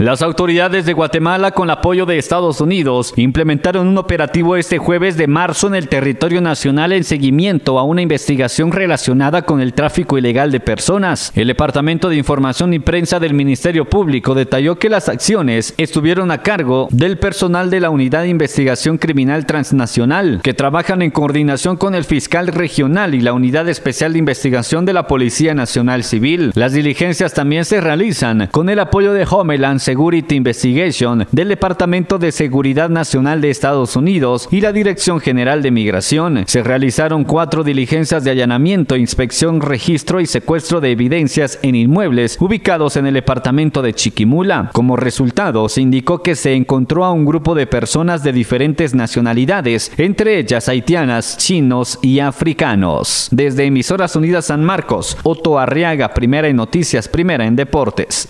Las autoridades de Guatemala, con el apoyo de Estados Unidos, implementaron un operativo este jueves de marzo en el territorio nacional en seguimiento a una investigación relacionada con el tráfico ilegal de personas. El Departamento de Información y Prensa del Ministerio Público detalló que las acciones estuvieron a cargo del personal de la Unidad de Investigación Criminal Transnacional, que trabajan en coordinación con el fiscal regional y la Unidad Especial de Investigación de la Policía Nacional Civil. Las diligencias también se realizan con el apoyo de Homeland Security Investigation del Departamento de Seguridad Nacional de Estados Unidos y la Dirección General de Migración. Se realizaron cuatro diligencias de allanamiento, inspección, registro y secuestro de evidencias en inmuebles ubicados en el departamento de Chiquimula. Como resultado, se indicó que se encontró a un grupo de personas de diferentes nacionalidades, entre ellas haitianas, chinos y africanos. Desde Emisoras Unidas San Marcos, Otto Arriaga, primera en noticias, primera en deportes.